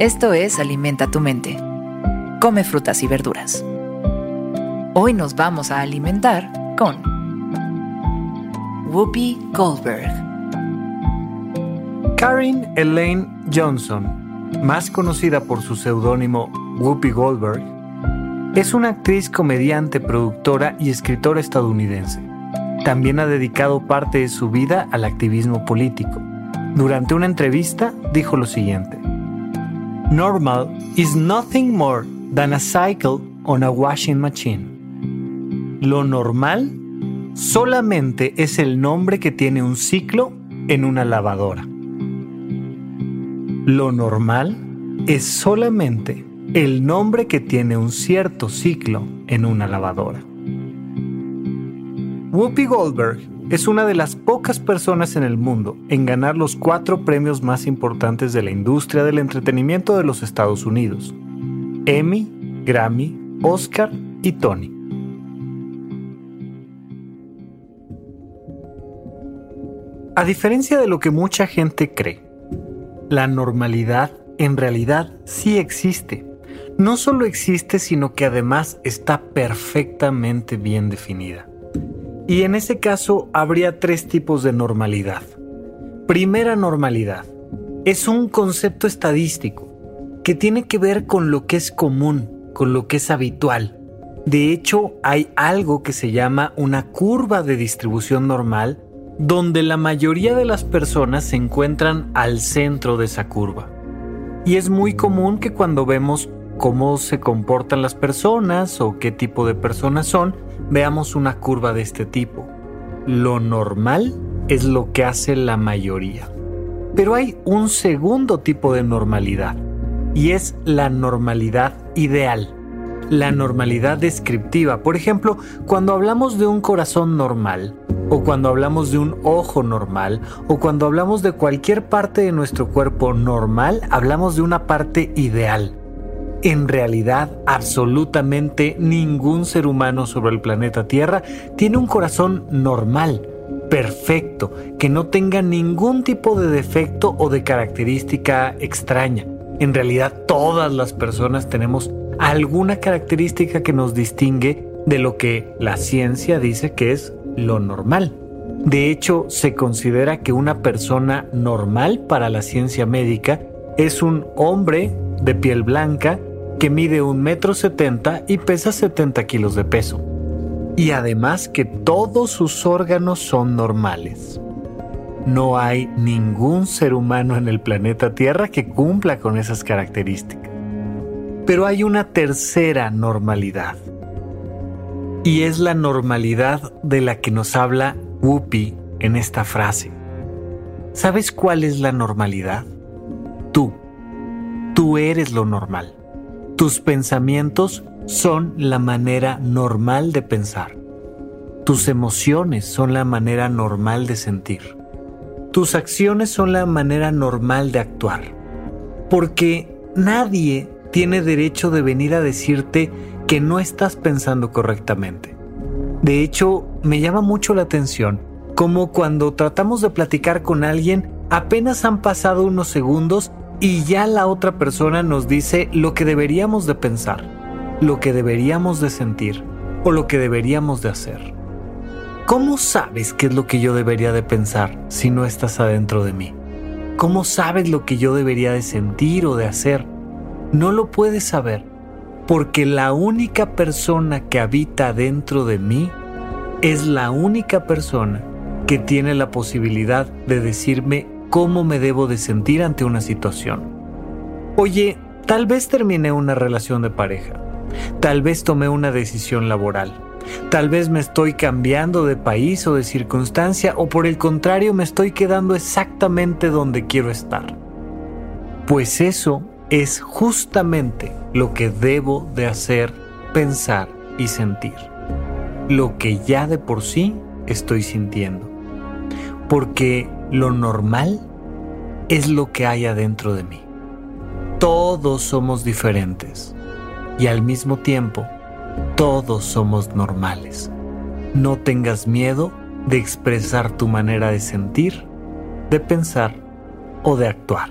Esto es Alimenta tu mente. Come frutas y verduras. Hoy nos vamos a alimentar con Whoopi Goldberg. Karen Elaine Johnson, más conocida por su seudónimo Whoopi Goldberg, es una actriz, comediante, productora y escritora estadounidense. También ha dedicado parte de su vida al activismo político. Durante una entrevista dijo lo siguiente. Normal is nothing more than a cycle on a washing machine. Lo normal solamente es el nombre que tiene un ciclo en una lavadora. Lo normal es solamente el nombre que tiene un cierto ciclo en una lavadora. Whoopi Goldberg es una de las pocas personas en el mundo en ganar los cuatro premios más importantes de la industria del entretenimiento de los Estados Unidos. Emmy, Grammy, Oscar y Tony. A diferencia de lo que mucha gente cree, la normalidad en realidad sí existe. No solo existe, sino que además está perfectamente bien definida. Y en ese caso habría tres tipos de normalidad. Primera normalidad. Es un concepto estadístico que tiene que ver con lo que es común, con lo que es habitual. De hecho, hay algo que se llama una curva de distribución normal donde la mayoría de las personas se encuentran al centro de esa curva. Y es muy común que cuando vemos cómo se comportan las personas o qué tipo de personas son, veamos una curva de este tipo. Lo normal es lo que hace la mayoría. Pero hay un segundo tipo de normalidad y es la normalidad ideal, la normalidad descriptiva. Por ejemplo, cuando hablamos de un corazón normal, o cuando hablamos de un ojo normal, o cuando hablamos de cualquier parte de nuestro cuerpo normal, hablamos de una parte ideal en realidad, absolutamente ningún ser humano sobre el planeta Tierra tiene un corazón normal, perfecto, que no tenga ningún tipo de defecto o de característica extraña. En realidad, todas las personas tenemos alguna característica que nos distingue de lo que la ciencia dice que es lo normal. De hecho, se considera que una persona normal para la ciencia médica es un hombre de piel blanca que mide un metro setenta y pesa 70 kilos de peso. Y además que todos sus órganos son normales. No hay ningún ser humano en el planeta Tierra que cumpla con esas características. Pero hay una tercera normalidad. Y es la normalidad de la que nos habla Whoopi en esta frase. ¿Sabes cuál es la normalidad? Tú. Tú eres lo normal. Tus pensamientos son la manera normal de pensar. Tus emociones son la manera normal de sentir. Tus acciones son la manera normal de actuar. Porque nadie tiene derecho de venir a decirte que no estás pensando correctamente. De hecho, me llama mucho la atención como cuando tratamos de platicar con alguien, apenas han pasado unos segundos y ya la otra persona nos dice lo que deberíamos de pensar, lo que deberíamos de sentir o lo que deberíamos de hacer. ¿Cómo sabes qué es lo que yo debería de pensar si no estás adentro de mí? ¿Cómo sabes lo que yo debería de sentir o de hacer? No lo puedes saber porque la única persona que habita dentro de mí es la única persona que tiene la posibilidad de decirme cómo me debo de sentir ante una situación. Oye, tal vez terminé una relación de pareja, tal vez tomé una decisión laboral, tal vez me estoy cambiando de país o de circunstancia o por el contrario me estoy quedando exactamente donde quiero estar. Pues eso es justamente lo que debo de hacer, pensar y sentir. Lo que ya de por sí estoy sintiendo. Porque lo normal es lo que hay adentro de mí. Todos somos diferentes y al mismo tiempo todos somos normales. No tengas miedo de expresar tu manera de sentir, de pensar o de actuar.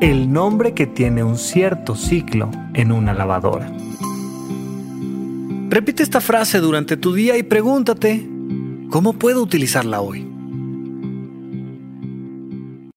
el nombre que tiene un cierto ciclo en una lavadora. Repite esta frase durante tu día y pregúntate, ¿cómo puedo utilizarla hoy?